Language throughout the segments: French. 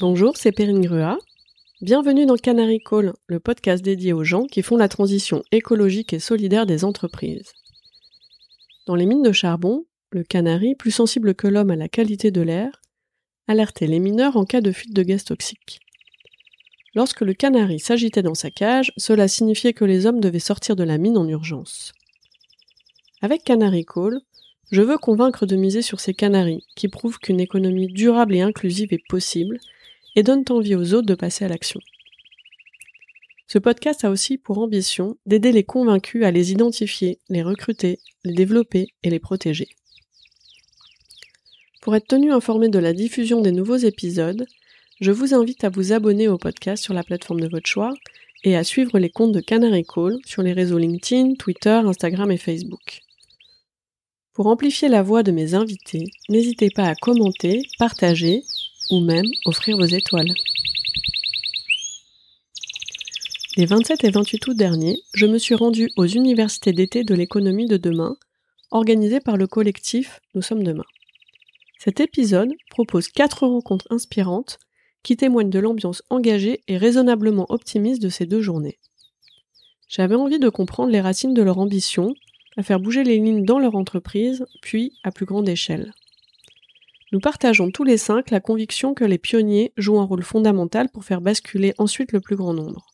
Bonjour, c'est Perrine Grua. Bienvenue dans Canary Call, le podcast dédié aux gens qui font la transition écologique et solidaire des entreprises. Dans les mines de charbon, le canari, plus sensible que l'homme à la qualité de l'air, alertait les mineurs en cas de fuite de gaz toxiques. Lorsque le canari s'agitait dans sa cage, cela signifiait que les hommes devaient sortir de la mine en urgence. Avec Canary Call, je veux convaincre de miser sur ces canaris qui prouvent qu'une économie durable et inclusive est possible et donnent envie aux autres de passer à l'action. Ce podcast a aussi pour ambition d'aider les convaincus à les identifier, les recruter, les développer et les protéger. Pour être tenu informé de la diffusion des nouveaux épisodes, je vous invite à vous abonner au podcast sur la plateforme de votre choix et à suivre les comptes de Canary Call sur les réseaux LinkedIn, Twitter, Instagram et Facebook. Pour amplifier la voix de mes invités, n'hésitez pas à commenter, partager ou même offrir vos étoiles. Les 27 et 28 août dernier, je me suis rendue aux universités d'été de l'économie de demain, organisées par le collectif Nous sommes demain. Cet épisode propose quatre rencontres inspirantes qui témoignent de l'ambiance engagée et raisonnablement optimiste de ces deux journées. J'avais envie de comprendre les racines de leur ambition, à faire bouger les lignes dans leur entreprise, puis à plus grande échelle. Nous partageons tous les cinq la conviction que les pionniers jouent un rôle fondamental pour faire basculer ensuite le plus grand nombre.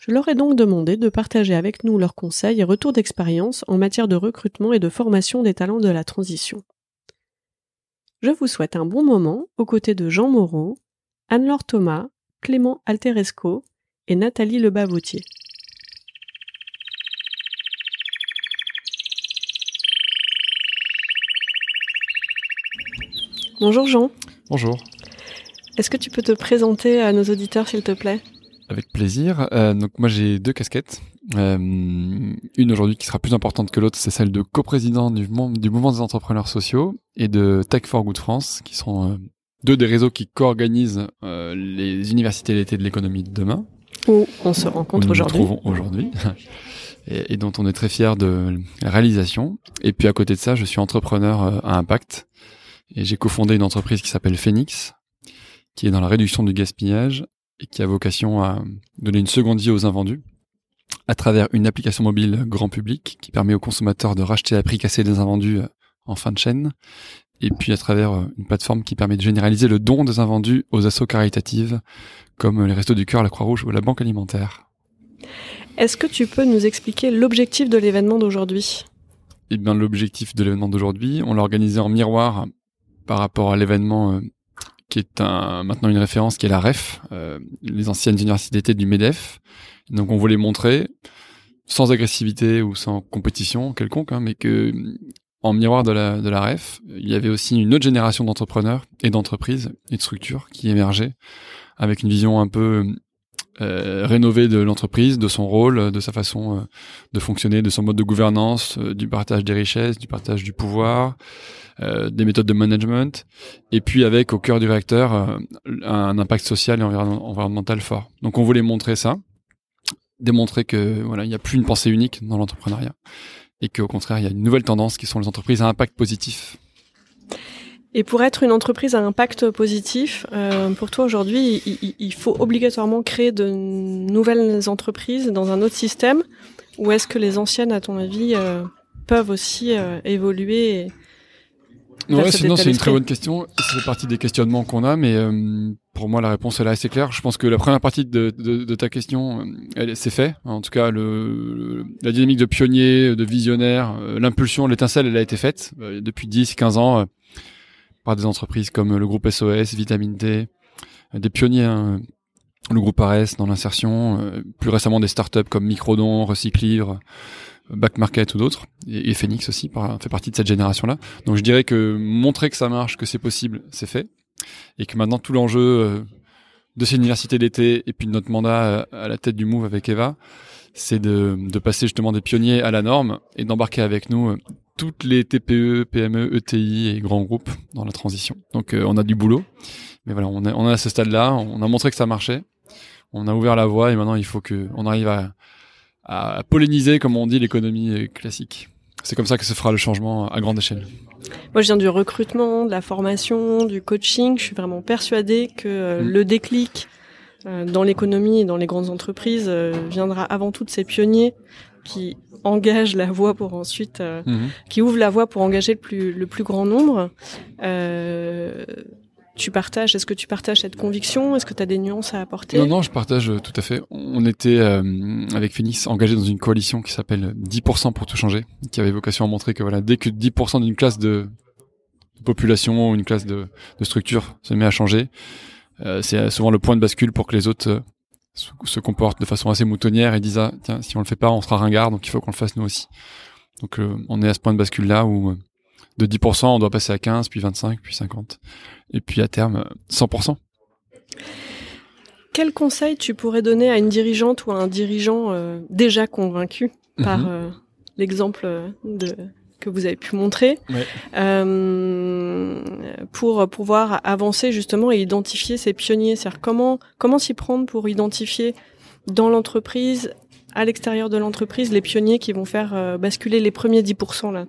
Je leur ai donc demandé de partager avec nous leurs conseils et retours d'expérience en matière de recrutement et de formation des talents de la transition. Je vous souhaite un bon moment aux côtés de Jean Moreau, Anne-Laure Thomas, Clément Alteresco et Nathalie Lebavoutier. Bonjour Jean. Bonjour. Est-ce que tu peux te présenter à nos auditeurs s'il te plaît? Avec plaisir. Euh, donc moi j'ai deux casquettes. Euh, une aujourd'hui qui sera plus importante que l'autre, c'est celle de coprésident du, du mouvement des entrepreneurs sociaux et de Tech for Good France, qui sont euh, deux des réseaux qui co-organisent les universités l'été de l'économie de demain. Où on se rencontre aujourd'hui. Nous nous trouvons aujourd'hui. et, et, dont on est très fier de la réalisation. Et puis à côté de ça, je suis entrepreneur à impact et j'ai cofondé une entreprise qui s'appelle Phoenix, qui est dans la réduction du gaspillage et qui a vocation à donner une seconde vie aux invendus à travers une application mobile grand public qui permet aux consommateurs de racheter à prix cassé des invendus euh, en fin de chaîne et puis à travers euh, une plateforme qui permet de généraliser le don des invendus aux assauts caritatives comme les Restos du Cœur, la Croix-Rouge ou la Banque Alimentaire. Est-ce que tu peux nous expliquer l'objectif de l'événement d'aujourd'hui? Eh bien, l'objectif de l'événement d'aujourd'hui, on l'a organisé en miroir par rapport à l'événement euh, qui est un, maintenant une référence, qui est la REF, euh, les anciennes universités du MEDEF. Donc on voulait montrer, sans agressivité ou sans compétition quelconque, hein, mais que en miroir de la, de la REF, il y avait aussi une autre génération d'entrepreneurs et d'entreprises et de structures qui émergeaient avec une vision un peu rénovée de l'entreprise, de son rôle, de sa façon euh, de fonctionner, de son mode de gouvernance, euh, du partage des richesses, du partage du pouvoir, euh, des méthodes de management, et puis avec au cœur du réacteur euh, un impact social et environnemental fort. Donc on voulait montrer ça, démontrer que voilà il n'y a plus une pensée unique dans l'entrepreneuriat et qu'au contraire, il y a une nouvelle tendance qui sont les entreprises à impact positif. Et pour être une entreprise à impact positif, euh, pour toi aujourd'hui, il, il, faut obligatoirement créer de nouvelles entreprises dans un autre système, ou est-ce que les anciennes, à ton avis, euh, peuvent aussi euh, évoluer et Ouais, sinon c'est une très bonne question. C'est partie des questionnements qu'on a, mais euh, pour moi la réponse est là assez claire. Je pense que la première partie de, de, de ta question, elle, c'est fait. En tout cas, le, la dynamique de pionnier, de visionnaire, l'impulsion, l'étincelle, elle a été faite depuis 10-15 ans euh, par des entreprises comme le groupe SOS, Vitamine D, des pionniers. Hein, le groupe Ares dans l'insertion, plus récemment des startups comme Microdon, Recyclivre, Back Market ou d'autres, et, Phoenix aussi fait partie de cette génération-là. Donc je dirais que montrer que ça marche, que c'est possible, c'est fait, et que maintenant tout l'enjeu euh, de cette université d'été et puis de notre mandat à la tête du Move avec Eva, c'est de, de passer justement des pionniers à la norme et d'embarquer avec nous euh, toutes les TPE, PME, ETI et grands groupes dans la transition. Donc euh, on a du boulot, mais voilà, on est, on est à ce stade-là, on a montré que ça marchait, on a ouvert la voie et maintenant il faut que on arrive à à polliniser, comme on dit, l'économie classique. c'est comme ça que se fera le changement à grande échelle. Moi, je viens du recrutement, de la formation, du coaching. Je suis vraiment persuadée que mm. le déclic dans l'économie et dans les grandes entreprises viendra avant tout de ces pionniers qui engage la voie pour ensuite, euh, mhm. qui ouvre la voie pour engager le plus, le plus grand nombre. Euh, tu partages, est-ce que tu partages cette conviction? Est-ce que tu as des nuances à apporter? Non, non, je partage tout à fait. On était euh, avec Phoenix engagé dans une coalition qui s'appelle 10% pour tout changer, qui avait vocation à montrer que voilà, dès que 10% d'une classe de population ou une classe de, de structure se met à changer, euh, c'est souvent le point de bascule pour que les autres se, comportent de façon assez moutonnière et disent ah, tiens si on le fait pas on sera ringard donc il faut qu'on le fasse nous aussi. Donc euh, on est à ce point de bascule là où euh, de 10% on doit passer à 15 puis 25 puis 50 et puis à terme 100%. Euh, Quel conseil tu pourrais donner à une dirigeante ou à un dirigeant déjà convaincu par mhm. l'exemple de que vous avez pu montrer euh, pour pouvoir avancer justement et identifier ces pionniers. C'est-à-dire comment comment s'y prendre pour identifier dans l'entreprise, à l'extérieur de l'entreprise, les pionniers qui vont faire euh, basculer les premiers 10% là?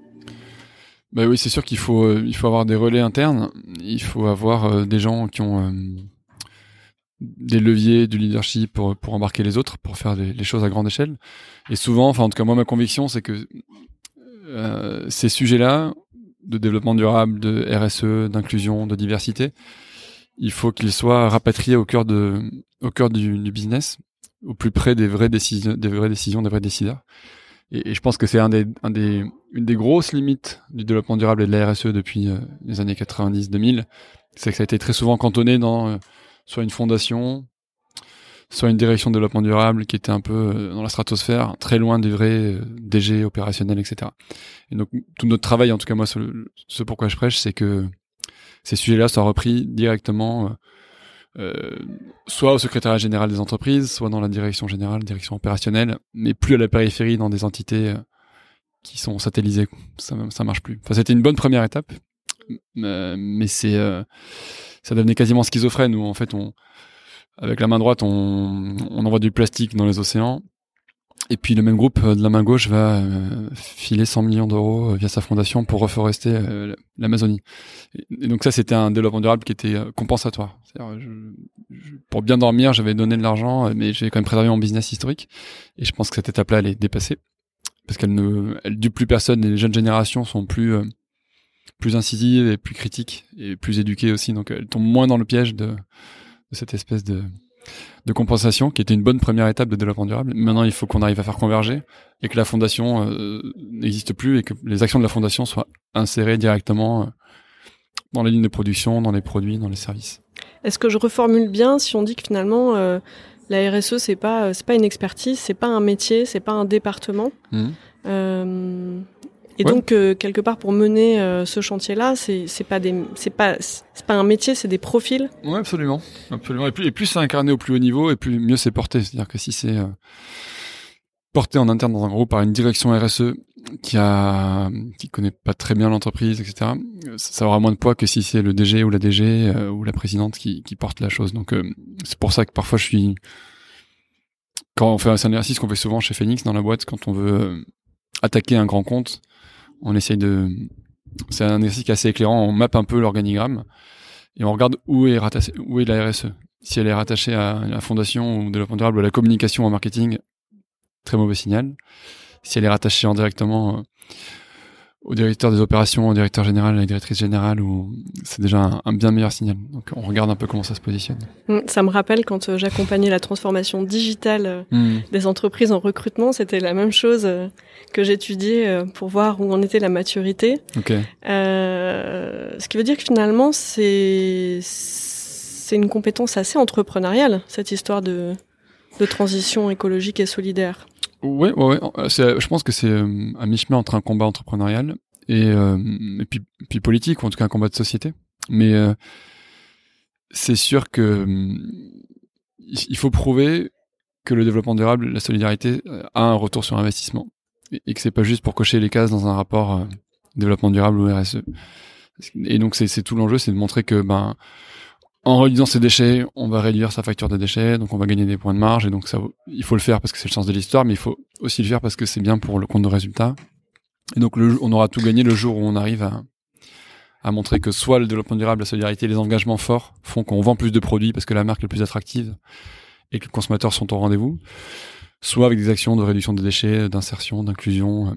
Bah oui, c'est sûr qu'il faut euh, il faut avoir des relais internes. Il faut avoir des gens qui ont des leviers du leadership pour, pour embarquer les autres, pour faire les, les, choses à grande échelle. Et souvent, enfin en tout cas moi ma conviction c'est que ces sujets-là, de développement durable, de RSE, d'inclusion, de diversité, il faut qu'ils soient rapatriés au cœur de, au cœur du, business, au plus près des vraies décisions, des vraies décisions, des vrais décideurs. Et, je pense que c'est une des grosses limites du développement durable et de la RSE depuis euh, les années 90-2000, c'est que ça a été très souvent cantonné dans euh, soit une fondation, soit une direction de développement durable qui était un peu euh, dans la stratosphère, très loin des vrais euh, DG opérationnels, etc. Et donc tout notre travail, en tout cas moi, ce, pourquoi je prêche, c'est que ces sujets-là soient repris directement, euh, soit au secrétariat général des entreprises, soit dans la direction générale, direction opérationnelle, mais plus à la périphérie dans des entités qui sont satellisées. Ça, ça marche plus. Enfin, c'était une bonne première étape, mais c'est ça devenait quasiment schizophrène où en fait on avec la main droite, on, on envoie du plastique dans les océans. Et puis le même groupe euh, de la main gauche va euh, filer 100 millions d'euros euh, via sa fondation pour reforester l'Amazonie. Et, donc ça, c'était un développement durable qui était compensatoire. pour bien dormir, j'avais donné de l'argent, mais j'ai quand même préservé mon business historique. Et je pense que cette étape-là, elle est dépassée parce qu'elle ne, elle dupe plus personne. Les jeunes générations sont plus plus incisives et plus critiques et plus éduquées aussi. Donc elles tombent moins dans le piège de de cette espèce de, de compensation qui était une bonne première étape de développement durable. Maintenant, il faut qu'on arrive à faire converger et que la fondation euh, n'existe plus et que les actions de la fondation soient insérées directement euh, dans les lignes de production, dans les produits, dans les services. Est-ce que je reformule bien si on dit que finalement euh, la RSE c'est pas c'est pas une expertise, c'est pas un métier, c'est pas un département? Mmh. Et donc euh, quelque part pour mener euh, ce chantier-là, c'est pas des c'est pas c'est pas un métier, c'est des profils. Ouais, absolument, absolument. Et plus et plus c'est incarné au plus haut niveau, et plus mieux c'est porté. C'est-à-dire que si c'est euh, porté en interne dans un groupe par une direction RSE qui a qui connaît pas très bien l'entreprise, etc. Ça aura moins de poids que si c'est le DG ou la DG ou la présidente qui qui porte la chose. Donc c'est pour ça que parfois je suis quand on fait un exercice qu'on fait souvent chez Phoenix dans la boîte quand on veut attaquer un grand compte on essaye de, c'est un exercice assez éclairant. On mappe un peu l'organigramme et on regarde où est rattaché, où est la RSE. Si elle est rattachée à la fondation ou développement durable à la communication en marketing, très mauvais signal. Si elle est rattachée indirectement au directeur des opérations, au directeur général, à la directrice générale, ou c'est déjà un, bien meilleur signal. Donc on regarde un peu comment ça se positionne. Mm, ça me rappelle quand euh, j'accompagnais la transformation digitale euh, mm. des entreprises en recrutement, c'était la même chose euh, que j'étudiais pour voir où en était la maturité. Okay. ce qui veut dire que finalement c'est c'est une compétence assez entrepreneuriale cette histoire de de transition écologique et solidaire. Oui, ouais, ouais. je pense que c'est euh, un mi-chemin entre un combat entrepreneurial et, euh, et puis, politique, ou en tout cas un combat de société. Mais euh, c'est sûr que il faut prouver que le développement durable, la solidarité, a un retour sur investissement et, et que c'est pas juste pour cocher les cases dans un rapport développement durable ou RSE. Et donc c'est tout l'enjeu, c'est de montrer que ben en réduisant ses déchets, on va réduire sa facture de déchets, donc on va gagner des points de marge, et donc ça, il faut le faire parce que c'est le sens de l'histoire, mais il faut aussi le faire parce que c'est bien pour le compte de résultat. Et donc, on aura tout gagné le jour où on arrive à, à montrer que soit le développement durable, la solidarité, les engagements forts font qu'on vend plus de produits parce que la marque est plus attractive et que les consommateurs sont au rendez-vous, soit avec des actions de réduction des déchets, d'insertion, d'inclusion,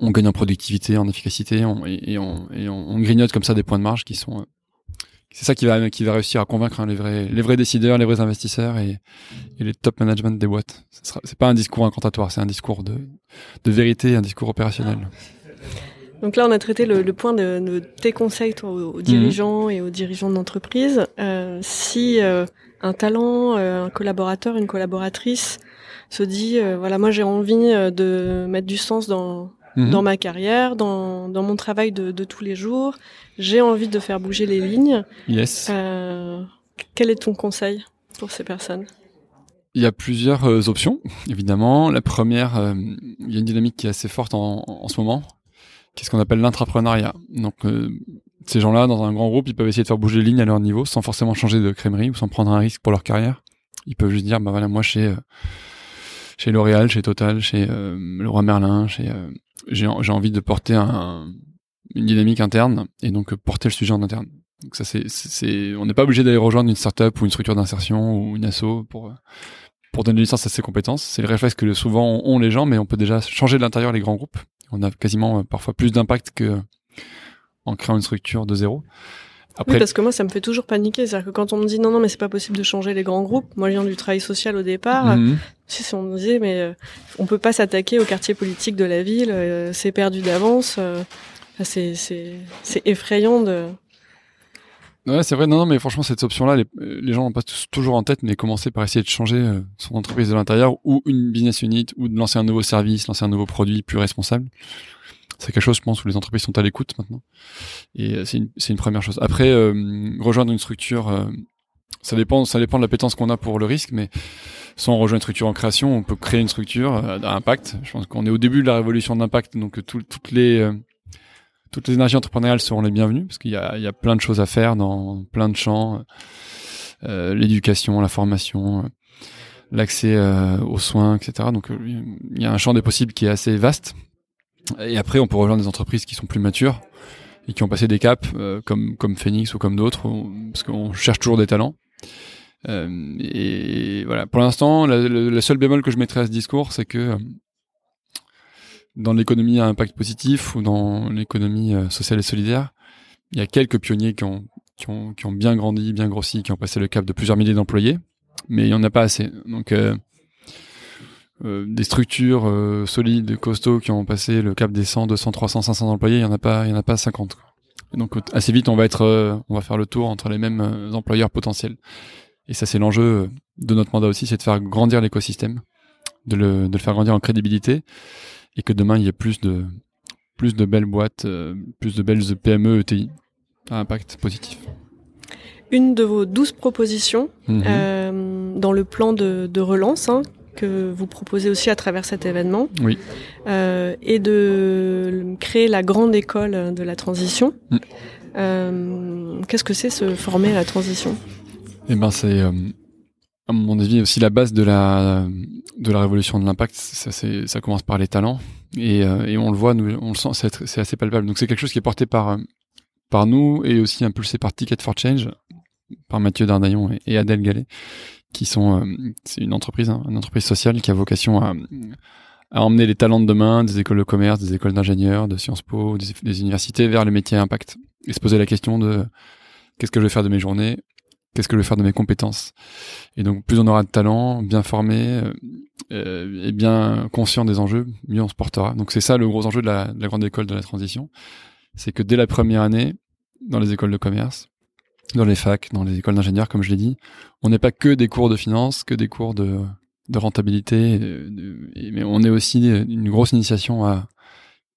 on gagne en productivité, en efficacité, et, on, grignote comme ça des points de marge qui sont. Euh, c'est ça qui va, qui va réussir à convaincre hein, les vrais, les vrais décideurs, les vrais investisseurs et, les top management des boîtes. C'est pas un discours incantatoire, c'est un discours de, de vérité, un discours opérationnel. Donc là, on a traité le, point de, tes conseils toi, aux, dirigeants et aux dirigeants d'entreprise. Euh, si euh, un talent, un collaborateur, une collaboratrice se dit, voilà, moi j'ai envie de mettre du sens dans, Mhm. dans ma carrière, dans, dans mon travail de, de tous les jours. J'ai envie de faire bouger les lignes. Yes. Euh, quel est ton conseil pour ces personnes? Il y a plusieurs euh, options, évidemment. La première, euh, il y a une dynamique qui est assez forte en, en ce moment, qui est ce qu'on appelle l'intrapreneuriat. Donc, euh, ces gens-là, dans un grand groupe, ils peuvent essayer de faire bouger les lignes à leur niveau, sans forcément changer de crèmerie ou sans prendre un risque pour leur carrière. Ils peuvent juste dire, bah voilà, moi, chez chez L'Oréal, chez Total, chez Leroy Merlin, chez j'ai envie de porter un, une dynamique interne et donc porter le sujet en interne. Donc ça c'est c'est on n'est pas obligé d'aller rejoindre une startup ou une structure d'insertion ou une asso pour pour donner licence à ses compétences. C'est le réflexe que souvent ont les gens, mais on peut déjà changer de l'intérieur les grands groupes. On a quasiment euh, parfois plus d'impact que en créant une structure de zéro. Après... Oui, parce que moi, ça me fait toujours paniquer. C'est-à-dire que quand on me dit non, non, mais c'est pas possible de changer les grands groupes. Moi, je viens du travail social au départ. Mhm. Si on me disait, mais euh, on peut pas s'attaquer au quartier politique de la ville, euh, c'est perdu d'avance. Euh, c'est, c'est, effrayant de. Ouais, c'est vrai. Non, non, mais franchement, cette option-là, les, les gens n'ont pas toujours en tête, mais commencer par essayer de changer son entreprise de l'intérieur ou une business unit ou de lancer un nouveau service, lancer un nouveau produit plus responsable c'est quelque chose, je pense, où les entreprises sont à l'écoute maintenant. Et euh, c'est une, une, première chose. Après, euh, rejoindre une structure, euh, ça dépend, ça dépend de l'appétence qu'on a pour le risque, mais sans rejoindre une structure en création, on peut créer une structure d'impact. Je pense qu'on est au début de la révolution d'impact, donc toutes les toutes les énergies entrepreneuriales seront les bienvenues parce qu'il y a, il y a plein de choses à faire dans plein de champs, l'éducation, la formation, l'accès aux soins, etc. Donc il y a un champ des possibles qui est assez vaste et après, on peut rejoindre des entreprises qui sont plus matures et qui ont passé des caps, euh, comme comme Phoenix ou comme d'autres, parce qu'on cherche toujours des talents. Euh, et voilà. Pour l'instant, la, la, seule bémol que je mettrais à ce discours, c'est que euh, dans l'économie à impact positif ou dans l'économie sociale et solidaire, il y a quelques pionniers qui ont, qui ont, bien grandi, bien grossi, qui ont passé le cap de plusieurs milliers d'employés, mais il n'y en a pas assez. Donc des structures euh, solides, costauds, qui ont passé le cap des 100, 200, 300, 500 employés, il y en a pas, il y en a pas 50. Quoi. donc assez vite, on va être, euh, on va faire le tour entre les mêmes employeurs potentiels. Et ça, c'est l'enjeu de notre mandat aussi, c'est de faire grandir l'écosystème, de le, de le faire grandir en crédibilité, et que demain il y ait plus de, plus de belles boîtes, plus de belles PME, ETI à impact positif une de vos douze propositions euh, dans le plan de, de relance, hein, que vous proposez aussi à travers cet événement, oui. euh, et de créer la grande école de la transition. Mm. Euh, Qu'est-ce que c'est se former à la transition? Eh ben, c'est euh, à mon avis aussi la base de la de la révolution de l'impact. Ça, ça commence par les talents et, et on le voit, nous, on le sent, c'est assez palpable. Donc c'est quelque chose qui est porté par par nous et aussi impulsé par Ticket for Change, par Mathieu Dardaillon et, et Adèle Gallet qui sont, euh, c'est une entreprise, hein, une entreprise sociale qui a vocation à, emmener les talents de demain des écoles de commerce, des écoles d'ingénieurs, de Sciences Po, des, universités vers les métiers à impact et se poser la question de qu'est-ce que je vais faire de mes journées, qu'est-ce que je vais faire de mes compétences. Et donc plus on aura de talents, bien formés euh, et bien conscients des enjeux, mieux on se portera. Donc c'est ça le gros enjeu de la grande école de la transition, c'est que dès la première année, dans les écoles de commerce, dans les facs, dans les écoles d'ingénieurs, comme je l'ai dit, on n'est pas que des cours de finance, que des cours de, rentabilité, mais on est aussi une grosse initiation à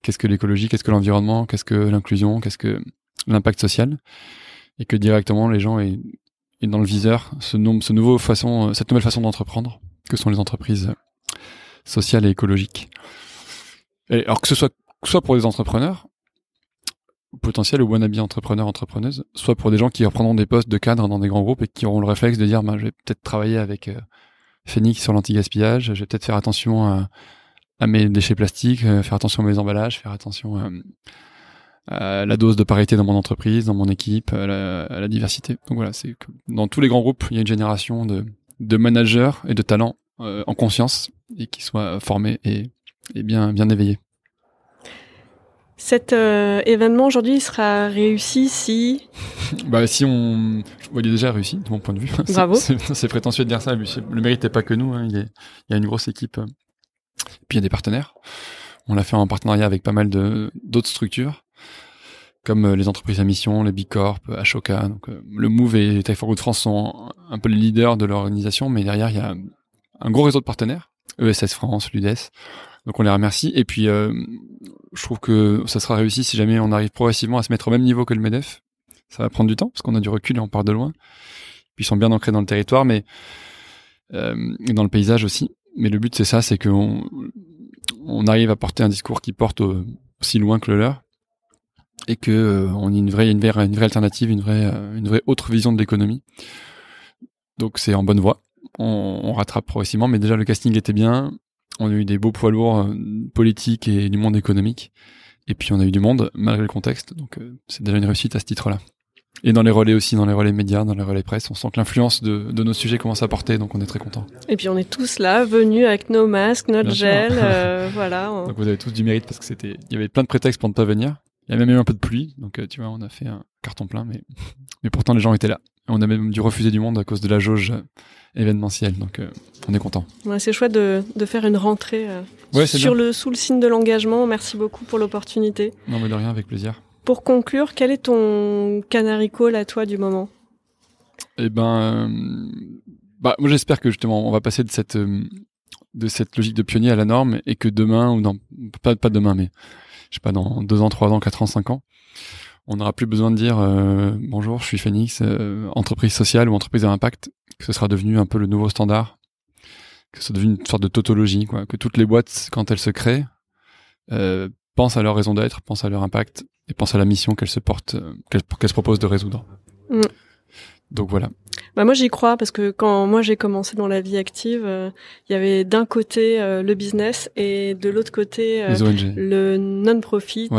qu'est-ce que l'écologie, qu'est-ce que l'environnement, qu'est-ce que l'inclusion, qu'est-ce que l'impact social, et que directement les gens aient, dans le viseur ce, ce nouveau façon, cette nouvelle façon d'entreprendre, que sont les entreprises sociales et écologiques. Alors que ce soit soit pour les entrepreneurs, potentiels ou wannabe entrepreneurs, entrepreneuses, soit pour des gens qui reprendront des postes de cadre dans des grands groupes et qui auront le réflexe de dire, bah, je vais peut-être travailler avec euh, Phoenix sur l'anti-gaspillage, je vais peut-être faire attention à, mes déchets plastiques, faire attention à mes emballages, faire attention à, la dose de parité dans mon entreprise, dans mon équipe, à la, diversité. Donc voilà, c'est que dans tous les grands groupes, il y a une génération de, managers et de talents en conscience et qui soient formés et, bien éveillés. Cet euh, événement aujourd'hui sera réussi si Bah si on, il est déjà réussi de mon point de vue. Bravo. C'est prétentieux de dire ça. Le mérite n'est pas que nous. Hein. Il, il, y a une grosse équipe. Euh, puis il y a des partenaires. On l'a fait en partenariat avec pas mal de d'autres structures, comme euh, les entreprises à mission, les Bicorp, Ashoka. Donc le Move et Tech for Good France sont un peu les leaders de l'organisation, mais derrière il y a un gros réseau de partenaires, ESS France, l'UDES. Donc on les remercie. Et puis, euh, je trouve que ça sera réussi si jamais on arrive progressivement à se mettre au même niveau que le MEDEF. Ça va prendre du temps parce qu'on a du recul et on part de loin. Puis ils sont bien ancrés dans le territoire, mais euh, dans le paysage aussi. Mais le but c'est ça, c'est qu'on on arrive à porter un discours qui porte aussi loin que le leur et que euh, ait une vraie, une vraie, une vraie alternative, une vraie, une vraie autre vision de l'économie. Donc c'est en bonne voie. On, rattrape progressivement, mais déjà le casting était bien. On a eu des beaux poids lourds euh, politiques et du monde économique. Et puis on a eu du monde malgré le contexte. Donc euh, c'est déjà une réussite à ce titre-là. Et dans les relais aussi, dans les relais médias, dans les relais presse, on sent que l'influence de, de, nos sujets commence à porter, donc on est très content. Et puis on est tous là, venus avec nos masques, notre gel, euh, voilà. Donc vous avez tous du mérite parce que c'était, il y avait plein de prétextes pour ne pas venir. Il y a même eu un peu de pluie, donc tu vois, on a fait un carton plein, mais mais pourtant les gens étaient là. On a même dû refuser du monde à cause de la jauge événementielle. Donc, euh, on est content. Ouais, c'est chouette de, de, faire une rentrée euh, sur le, sous le signe de l'engagement. Merci beaucoup pour l'opportunité. Non, mais de rien, avec plaisir. Pour conclure, quel est ton canary call à toi du moment? Eh ben, euh, bah, moi j'espère que justement on va passer de cette de cette logique de pionnier à la norme et que demain ou dans pas pas demain mais je sais pas dans deux ans, trois ans, quatre ans, cinq ans, on n'aura plus besoin de dire bonjour, je suis Phoenix, entreprise sociale ou entreprise à impact que ce sera devenu un peu le nouveau standard, que ce soit devenu une sorte de tautologie, quoi, que toutes les boîtes, quand elles se créent, euh, pensent à leur raison d'être, pensent à leur impact et pensent à la mission qu'elles se portent, euh, qu'elles se proposent de résoudre. Mm. Donc voilà. Bah moi j'y crois parce que quand moi j'ai commencé dans la vie active, euh, il y avait d'un côté euh, le business et de l'autre côté le non-profit,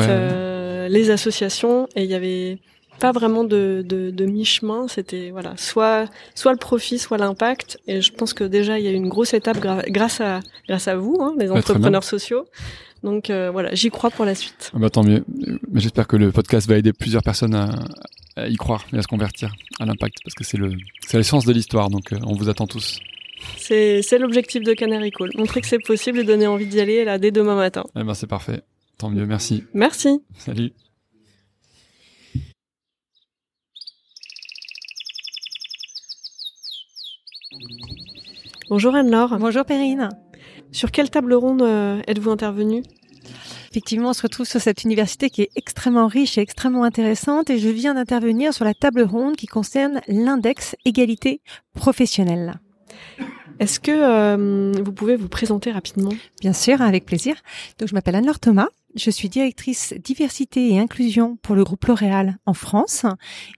les associations et il y avait pas vraiment de, de, de mi-chemin. C'était voilà, soit soit le profit, soit l'impact. Et je pense que déjà il y a une grosse étape grâce à grâce à vous, hein, les entrepreneurs sociaux. Donc euh, voilà, j'y crois pour la suite. Ah bah, tant mieux. Mais j'espère que le podcast va aider plusieurs personnes à, à y croire et à se convertir à l'impact, parce que c'est le c'est l'essence de l'histoire. Donc euh, on vous attend tous. C'est c'est l'objectif de Canary Call, montrer que c'est possible et donner envie d'y aller là dès demain matin. Eh ben c'est parfait. Tant mieux. Merci. Merci. Salut. Bonjour Anne-Laure. Bonjour Perrine. Sur quelle table ronde euh, êtes-vous intervenue? Effectivement, on se retrouve sur cette université qui est extrêmement riche et extrêmement intéressante et je viens d'intervenir sur la table ronde qui concerne l'index égalité professionnelle. Est-ce que euh, vous pouvez vous présenter rapidement? Bien sûr, avec plaisir. Donc, je m'appelle Anne-Laure Thomas. Je suis directrice diversité et inclusion pour le groupe L'Oréal en France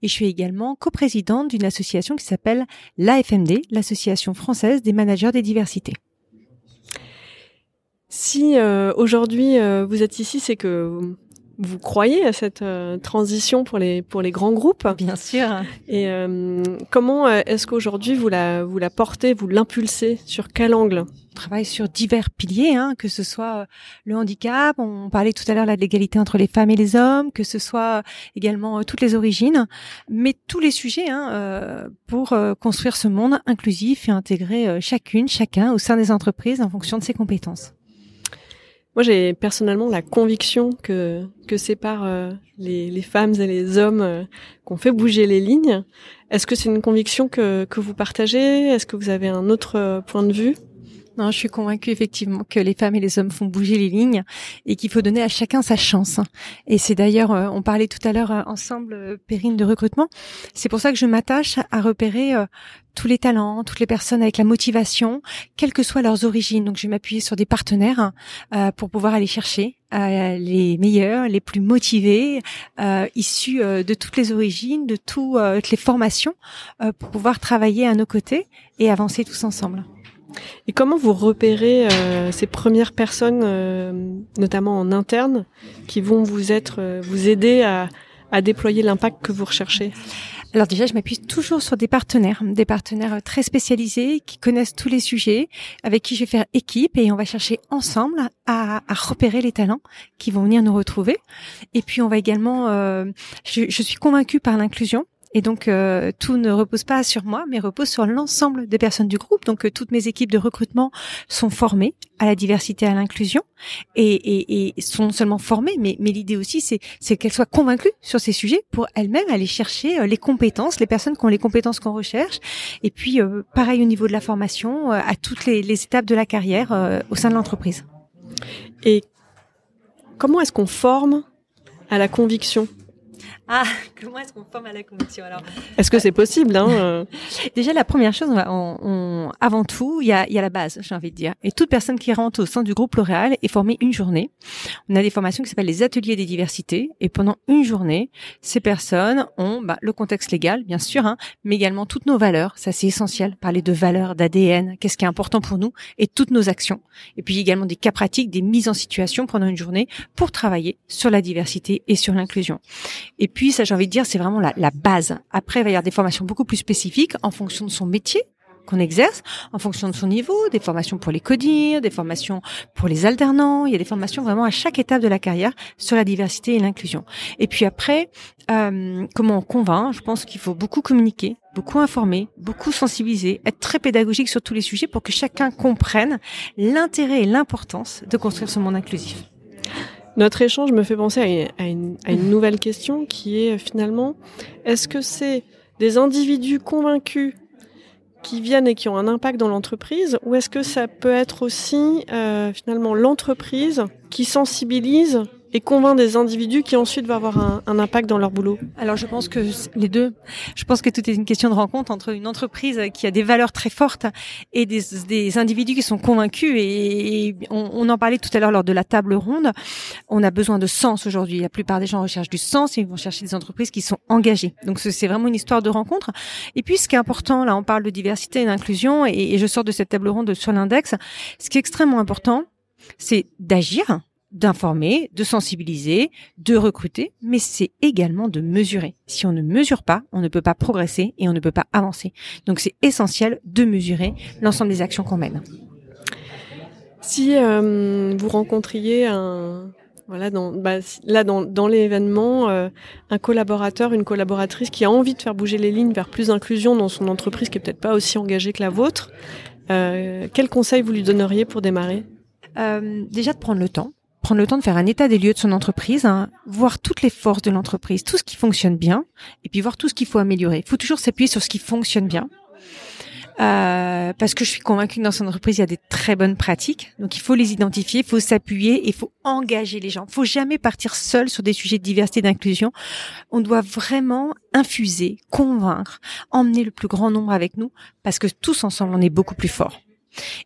et je suis également coprésidente d'une association qui s'appelle l'AFMD, l'Association française des managers des diversités. Si euh, aujourd'hui euh, vous êtes ici, c'est que vous croyez à cette euh, transition pour les pour les grands groupes? Bien sûr. Et euh, comment euh, est-ce qu'aujourd'hui vous la vous la portez, vous l'impulsez? Sur quel angle? On travaille sur divers piliers, hein, que ce soit le handicap, on parlait tout à l'heure de l'égalité entre les femmes et les hommes, que ce soit également toutes les origines, mais tous les sujets hein, pour construire ce monde inclusif et intégrer chacune, chacun au sein des entreprises en fonction de ses compétences. Moi, j'ai personnellement la conviction que que c'est par euh, les, les, femmes et les hommes euh, qu'on fait bouger les lignes. Est-ce que c'est une conviction que que vous partagez? Est-ce que vous avez un autre euh, point de vue? Non, je suis convaincue effectivement que les femmes et les hommes font bouger les lignes et qu'il faut donner à chacun sa chance. Et c'est d'ailleurs, euh, on parlait tout à l'heure ensemble, Périne, de recrutement. C'est pour ça que je m'attache à repérer tous les talents, toutes les personnes avec la motivation, quelles que soient leurs origines. Donc, je vais m'appuyer sur des partenaires pour pouvoir aller chercher les meilleurs, les plus motivés, issus de toutes les origines, de toutes les formations, pour pouvoir travailler à nos côtés et avancer tous ensemble. Et comment vous repérez euh, ces premières personnes, euh, notamment en interne, qui vont vous être, euh, vous aider à, à déployer l'impact que vous recherchez? Alors déjà, je m'appuie toujours sur des partenaires, des partenaires très spécialisés qui connaissent tous les sujets, avec qui je vais faire équipe et on va chercher ensemble à, repérer les talents qui vont venir nous retrouver. Et puis on va également, je, je suis convaincue par l'inclusion. Et donc euh, tout ne repose pas sur moi, mais repose sur l'ensemble des personnes du groupe. Donc euh, toutes mes équipes de recrutement sont formées à la diversité, à l'inclusion, et, et, et, sont seulement formées, mais, mais l'idée aussi c'est, qu'elles soient convaincues sur ces sujets pour elles-mêmes aller chercher euh, les compétences, les personnes qui ont les compétences qu'on recherche. Et puis pareil au niveau de la formation, à toutes les, les étapes de la carrière au sein de l'entreprise. Et comment est-ce qu'on forme à la conviction? Ah, comment est-ce qu'on forme à la conviction alors? Est-ce que c'est possible hein euh? Déjà, la première chose, on on, avant tout, il y a, y a la base, j'ai envie de dire. Et toute personne qui rentre au sein du groupe L'Oréal est formée une journée. On a des formations qui s'appellent les ateliers des diversités. Et pendant une journée, ces personnes ont bah, le contexte légal, bien sûr, hein, mais également toutes nos valeurs. Ça, c'est essentiel. Parler de valeurs, d'ADN, qu'est-ce qui est important pour nous et toutes nos actions. Et puis également des cas pratiques, des mises en situation pendant une journée pour travailler sur la diversité et sur l'inclusion. Et puis, ça, j'ai envie de dire, c'est vraiment la, la base. Après, il va y avoir des formations beaucoup plus spécifiques en fonction de son métier qu'on exerce en fonction de son niveau, des formations pour les codir, des formations pour les alternants. Il y a des formations vraiment à chaque étape de la carrière sur la diversité et l'inclusion. Et puis après, euh, comment on convainc Je pense qu'il faut beaucoup communiquer, beaucoup informer, beaucoup sensibiliser, être très pédagogique sur tous les sujets pour que chacun comprenne l'intérêt et l'importance de construire ce monde inclusif. Notre échange me fait penser à une, nouvelle question qui est finalement, est-ce que c'est des individus convaincus qui viennent et qui ont un impact dans l'entreprise ou est-ce que ça peut être aussi euh, finalement l'entreprise qui sensibilise et convainc des individus qui ensuite vont avoir un, un, impact dans leur boulot Alors je pense que les deux. Je pense que tout est une question de rencontre entre une entreprise qui a des valeurs très fortes et des, des individus qui sont convaincus. Et, on, on, en parlait tout à l'heure lors de la table ronde. On a besoin de sens aujourd'hui. La plupart des gens recherchent du sens et ils vont chercher des entreprises qui sont engagées. Donc c'est vraiment une histoire de rencontre. Et puis ce qui est important, là on parle de diversité et d'inclusion et, et je sors de cette table ronde sur l'index. Ce qui est extrêmement important, c'est d'agir d'informer, de sensibiliser, de recruter, mais c'est également de mesurer. Si on ne mesure pas, on ne peut pas progresser et on ne peut pas avancer. Donc c'est essentiel de mesurer l'ensemble des actions qu'on mène. Si euh, vous rencontriez un voilà dans bah, là dans, dans l'événement euh, un collaborateur une collaboratrice qui a envie de faire bouger les lignes vers plus d'inclusion dans son entreprise qui est peut-être pas aussi engagée que la vôtre euh, quel conseil vous lui donneriez pour démarrer? Euh, déjà de prendre le temps prendre le temps de faire un état des lieux de son entreprise, hein, voir toutes les forces de l'entreprise, tout ce qui fonctionne bien, et puis voir tout ce qu'il faut améliorer. Il faut toujours s'appuyer sur ce qui fonctionne bien. Euh, parce que je suis convaincue que dans son entreprise, il y a des très bonnes pratiques. Donc, il faut les identifier, il faut s'appuyer il faut engager les gens. Il faut jamais partir seul sur des sujets de diversité et d'inclusion. On doit vraiment infuser, convaincre, emmener le plus grand nombre avec nous parce que tous ensemble, on est beaucoup plus forts.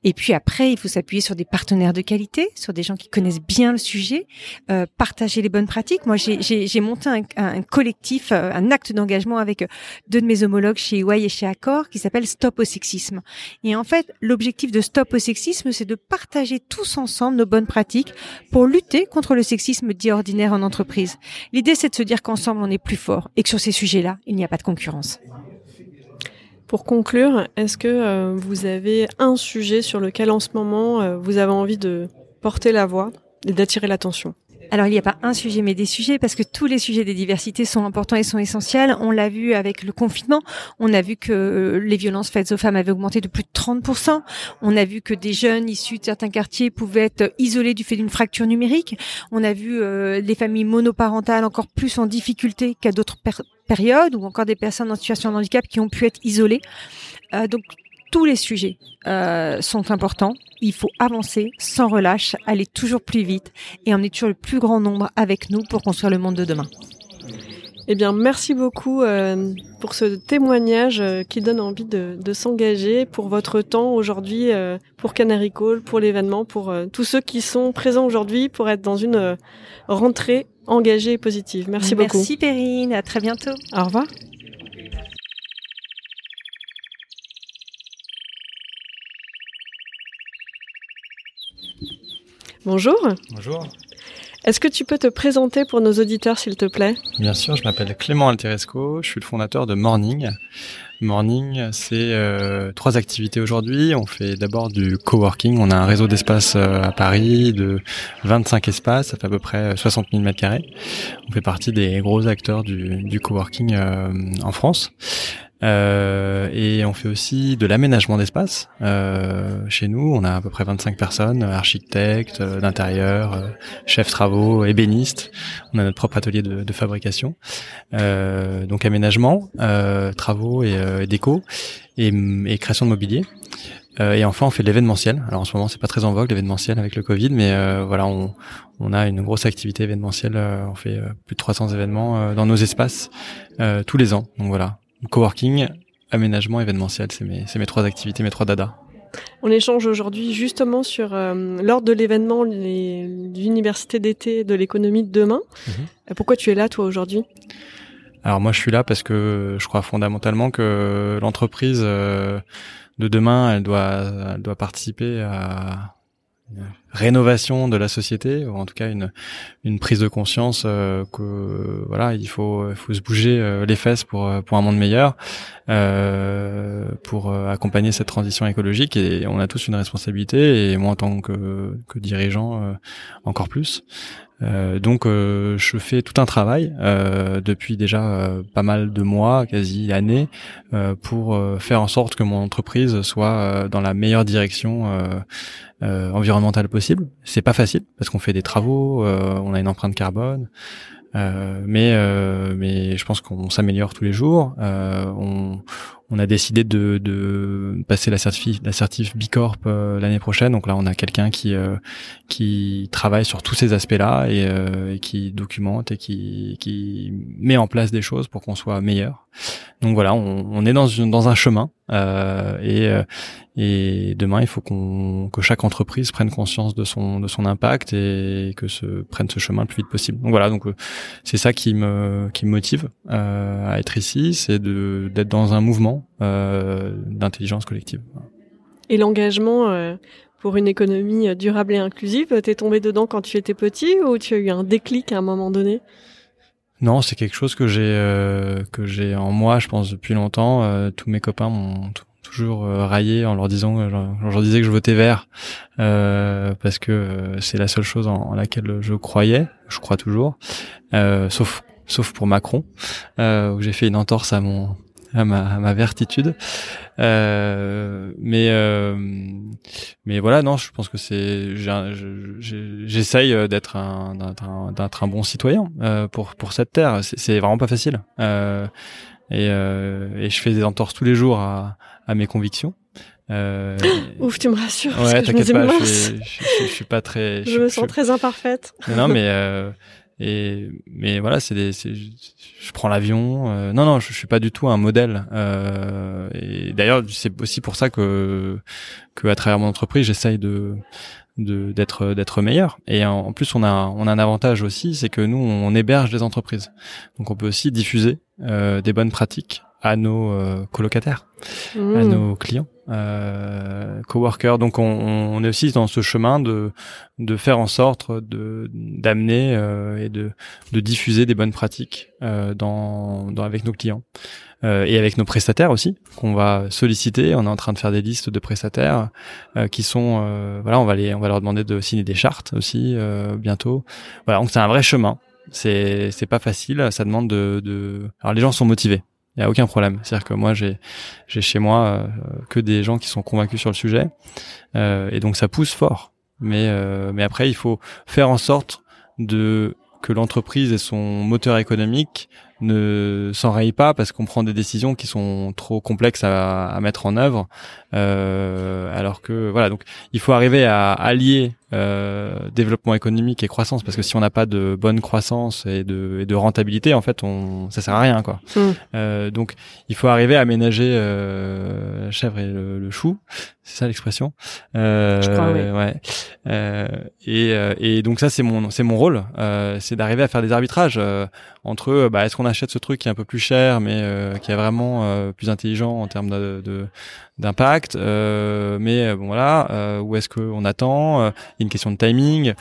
Et puis après, il faut s'appuyer sur des partenaires de qualité, sur des gens qui connaissent bien le sujet, euh, partager les bonnes pratiques. Moi, j'ai monté un, un, collectif, euh, un acte d'engagement avec euh, deux de mes homologues chez EY et chez Accor qui s'appelle Stop au sexisme. Et en fait, l'objectif de Stop au sexisme, c'est de partager tous ensemble nos bonnes pratiques pour lutter contre le sexisme dit ordinaire en entreprise. L'idée, c'est de se dire qu'ensemble, on est plus fort et que sur ces sujets-là, il n'y a pas de concurrence. Pour conclure, est-ce que euh, vous avez un sujet sur lequel en ce moment euh, vous avez envie de porter la voix et d'attirer l'attention? Alors il n'y a pas un sujet, mais des sujets, parce que tous les sujets des diversités sont importants et sont essentiels. On l'a vu avec le confinement, on a vu que euh, les violences faites aux femmes avaient augmenté de plus de 30%. On a vu que des jeunes issus de certains quartiers pouvaient être isolés du fait d'une fracture numérique. On a vu euh, les familles monoparentales encore plus en difficulté qu'à d'autres périodes, ou encore des personnes en situation de handicap qui ont pu être isolées. Euh, donc tous les sujets euh, sont importants. Il faut avancer sans relâche, aller toujours plus vite et emmener toujours le plus grand nombre avec nous pour construire le monde de demain. Eh bien, merci beaucoup euh, pour ce témoignage euh, qui donne envie de, s'engager, pour votre temps aujourd'hui, euh, pour Canary Call, pour l'événement, pour tous ceux qui sont présents aujourd'hui pour être dans une rentrée engagée et positive. Merci, merci beaucoup. Merci Perrine, à très bientôt. Au revoir. Bonjour. Bonjour. Est-ce que tu peux te présenter pour nos auditeurs, s'il te plaît? Bien sûr, je m'appelle Clément Alteresco, je suis le fondateur de Morning. Morning, c'est euh, trois activités aujourd'hui. On fait d'abord du coworking. On a un réseau d'espaces euh, à Paris de 25 espaces, ça à peu près 60 000 mètres carrés. On fait partie des gros acteurs du, coworking euh, en France. Euh, et on fait aussi de l'aménagement d'espace. Euh, chez nous, on a à peu près 25 personnes, architectes euh, d'intérieur, euh, chefs travaux, ébénistes. On a notre propre atelier de, de fabrication. Euh, donc aménagement, travaux et, déco et, et, création de mobilier. et enfin, on fait de l'événementiel. Alors en ce moment, c'est pas très en vogue l'événementiel avec le Covid, mais voilà, on, on a une grosse activité événementielle. on fait plus de 300 événements dans nos espaces tous les ans. Donc voilà, coworking, aménagement, événementiel, c'est mes, mes trois activités, mes trois dadas. On échange aujourd'hui justement sur euh, lors de l'événement l'université d'été de l'économie de demain. Mhm. Pourquoi tu es là toi aujourd'hui? Alors moi je suis là parce que je crois fondamentalement que l'entreprise euh, de demain elle doit elle doit participer à rénovation de la société ou en tout cas une une prise de conscience euh, que voilà il faut il faut se bouger euh, les fesses pour euh, pour un monde meilleur euh, pour accompagner cette transition écologique. Et on a tous une responsabilité et moi en tant que que dirigeant encore plus euh, donc euh, je fais tout un travail euh, depuis déjà pas mal de mois, quasi années, pour faire en sorte que mon entreprise soit dans la meilleure direction environnementale possible. C'est pas facile parce qu'on fait des travaux, on a une empreinte carbone. mais mais je pense qu'on s'améliore tous les jours. On a décidé de, de passer la certif, la certif Bicorp euh, l'année prochaine. Donc là, on a quelqu'un qui euh, qui travaille sur tous ces aspects-là et, euh, et, qui documente et qui, qui met en place des choses pour qu'on soit meilleur. Donc voilà, on, on est dans, une, dans un chemin et, et demain, il faut qu'on que chaque entreprise prenne conscience de son de son impact et que se prenne ce chemin le plus vite possible. Donc voilà, donc c'est ça qui me qui me motive à être ici, c'est de d'être dans un mouvement euh, d'intelligence collective. Et l'engagement euh, pour une économie durable et inclusive, t'es tombé dedans quand tu étais petit ou tu as eu un déclic à un moment donné? Non, c'est quelque chose que j'ai euh, que j'ai en moi, je pense depuis longtemps. tous mes copains m'ont toujours raillé en leur disant, leur disais que je votais vert parce que c'est la seule chose en, laquelle je croyais, je crois toujours, sauf sauf pour Macron où j'ai fait une entorse à mon à ma, ma vertitude. Euh, mais euh, mais voilà, non, je pense que c'est j'essaye d'être un d'être un, bon citoyen euh, pour pour cette terre. C'est vraiment pas facile. Euh, et, euh, et je fais des entorses tous les jours à, à mes convictions. Euh, Ouf, tu me rassures. Ouais, t'inquiète pas, je, je, je, je, suis pas très. Je, me sens très imparfaite. Non, mais euh, et mais voilà, c'est des, je prends l'avion. Euh, non, non, je, je, suis pas du tout un modèle. Euh, et d'ailleurs, c'est aussi pour ça que que à travers mon entreprise, j'essaye de d'être d'être meilleur et en, plus on a on a un avantage aussi c'est que nous on héberge des entreprises donc on peut aussi diffuser euh, des bonnes pratiques à nos euh, colocataires à mmh. nos clients euh, coworkers. Donc on, on, est aussi dans ce chemin de de faire en sorte de d'amener euh, et de de diffuser des bonnes pratiques euh, dans, dans avec nos clients. Euh, et avec nos prestataires aussi qu'on va solliciter. On est en train de faire des listes de prestataires euh, qui sont euh, voilà, on va les on va leur demander de signer des chartes aussi bientôt. Voilà, donc c'est un vrai chemin. C'est c'est pas facile, ça demande de, de alors les gens sont motivés il y a aucun problème. C'est-à-dire que moi, j'ai j'ai chez moi euh, que des gens qui sont convaincus sur le sujet, euh, et donc ça pousse fort. Mais euh, mais après, il faut faire en sorte de que l'entreprise et son moteur économique ne s'enrayent pas parce qu'on prend des décisions qui sont trop complexes à, à mettre en œuvre. Euh, alors que voilà, donc il faut arriver à allier euh, développement économique et croissance parce que si on n'a pas de bonne croissance et de, et de rentabilité, en fait, on ça sert à rien quoi. Hmm. Euh, donc il faut arriver à ménager euh, la chèvre et le, chou, c'est ça l'expression. Euh, Je crois, oui. Ouais. Euh, et, euh, et donc ça c'est mon c'est mon rôle, euh, c'est d'arriver à faire des arbitrages entre bah, est-ce qu'on achète ce truc qui est un peu plus cher mais qui est vraiment plus intelligent en termes de, d'impact, mais bon voilà, ou est-ce qu'on attend Il y a une question de timing.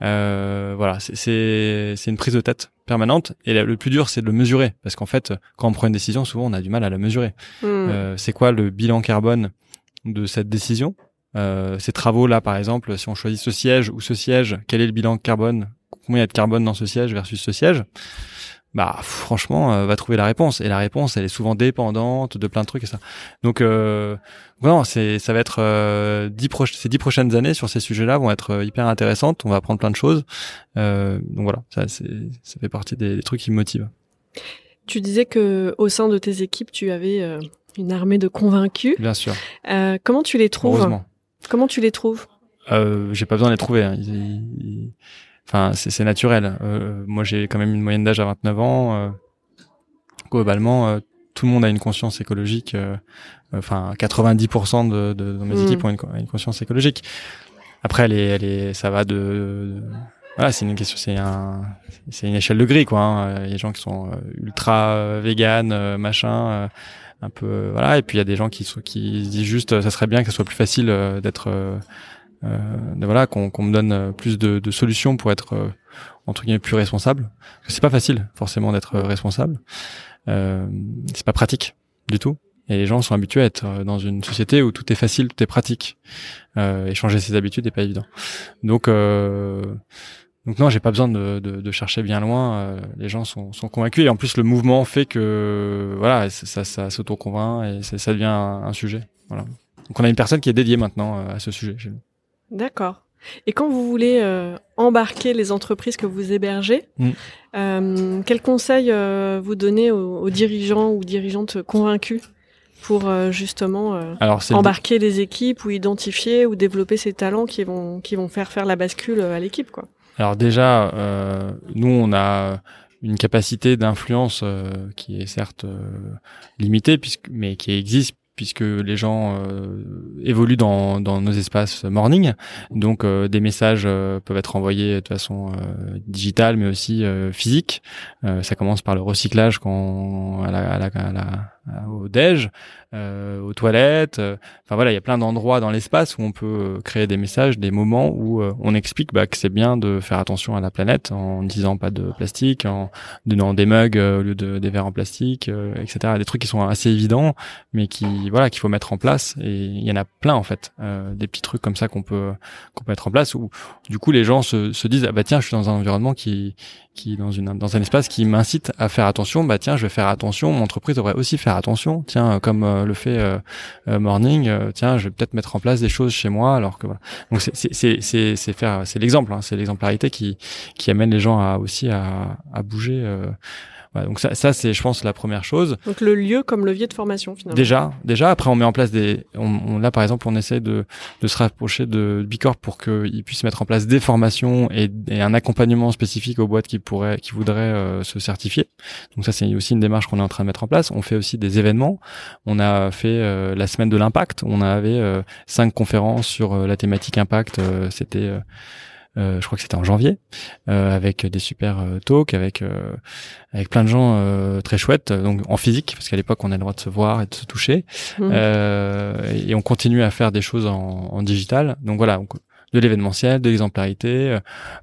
voilà, c'est c'est une prise de tête permanente. Et le plus dur, c'est de le mesurer, parce qu'en fait, quand on prend une décision, souvent on a du mal à la mesurer. Hmm. c'est quoi le bilan carbone de cette décision? Euh, ces travaux-là, par exemple, si on choisit ce siège ou ce siège, quel est le bilan carbone Combien il y a de carbone dans ce siège versus ce siège bah franchement euh, va trouver la réponse. Et la réponse elle est souvent dépendante de plein de trucs et ça. Donc euh, non c'est ça va être euh, dix ces dix prochaines années sur ces sujets-là vont être euh, hyper intéressantes. On va apprendre plein de choses. Euh, donc voilà ça c'est ça fait partie des, des, trucs qui me motivent. Tu disais que au sein de tes équipes tu avais une armée de convaincus. Bien sûr. Comment tu les trouves? Comment tu les trouves? Euh, J'ai pas besoin de les trouver. Hein. Enfin, c'est naturel. Euh, moi, j'ai quand même une moyenne d'âge à 29 ans. Euh, globalement, euh, tout le monde a une conscience écologique. Euh, enfin, 90% de, de, de, mes hmm. équipes ont une, conscience écologique. Après, elle est, elle est, ça va de, voilà, c'est une question, c'est un, c'est une échelle de gris, quoi. Hein. Il y a des gens qui sont ultra vegan, machin un peu euh, voilà et puis il y a des gens qui qui disent juste ça serait bien que ce soit plus facile euh, d'être euh, voilà qu'on me donne plus de, de, solutions pour être entre guillemets plus responsable c'est pas facile forcément d'être responsable euh, c'est pas pratique du tout et les gens sont habitués à être dans une société où tout est facile tout est pratique euh, et changer ses habitudes n'est pas évident donc euh, donc non, j'ai pas besoin de, de, de, chercher bien loin. Euh, les gens sont, sont, convaincus et en plus le mouvement fait que voilà, ça, ça s'auto-convainc et ça, devient un, sujet. Voilà. Donc on a une personne qui est dédiée maintenant euh, à ce sujet. D'accord. Et quand vous voulez euh, embarquer les entreprises que vous hébergez, mm. euh, quels conseils vous donnez aux, aux, dirigeants ou dirigeantes convaincus pour justement embarquer les équipes ou identifier ou développer ces talents qui vont qui vont faire faire la bascule à l'équipe quoi? Alors déjà, euh, nous, on a une capacité d'influence euh, qui est certes euh, limitée, puisque, mais qui existe puisque les gens euh, évoluent dans, dans, nos espaces morning. Donc euh, des messages euh, peuvent être envoyés de façon digitale, mais aussi physique. ça commence par le recyclage quand à la, à la, à la, au déj, aux toilettes. Enfin voilà, il y a plein d'endroits dans l'espace où on peut créer des messages, des moments où on explique bah, que c'est bien de faire attention à la planète en disant pas de plastique, en donnant des mugs au lieu de des verres en plastique, etc. Des trucs qui sont assez évidents, mais qui voilà qu'il faut mettre en place et il y en a plein en fait euh, des petits trucs comme ça qu'on peut qu'on peut mettre en place où du coup les gens se, se disent ah bah tiens je suis dans un environnement qui qui dans une dans un espace qui m'incite à faire attention bah tiens je vais faire attention mon entreprise devrait aussi faire attention tiens comme euh, le fait euh, Morning tiens je vais peut-être mettre en place des choses chez moi alors que voilà. Donc c'est c'est c'est c'est faire c'est l'exemple hein, c'est l'exemplarité qui qui amène les gens à aussi à à bouger donc ça, ça c'est, je pense, la première chose. Donc le lieu comme levier de formation finalement. Déjà, déjà. Après, on met en place des. On, là, par exemple, on essaie de, de se rapprocher de Bicorp pour qu'ils puissent mettre en place des formations et, un accompagnement spécifique aux boîtes qui pourraient, qui voudraient euh, se certifier. Donc ça, c'est aussi une démarche qu'on est en train de mettre en place. On fait aussi des événements. On a fait euh, la semaine de l'impact. On avait euh, cinq conférences sur la thématique impact. C'était euh, je crois que c'était en janvier, euh, avec des super euh, talks, avec avec plein de gens très chouettes, donc en physique, parce qu'à l'époque on a le droit de se voir et de se toucher, mmh. et on continue à faire des choses en, en digital. Donc voilà, donc, de l'événementiel, de l'exemplarité,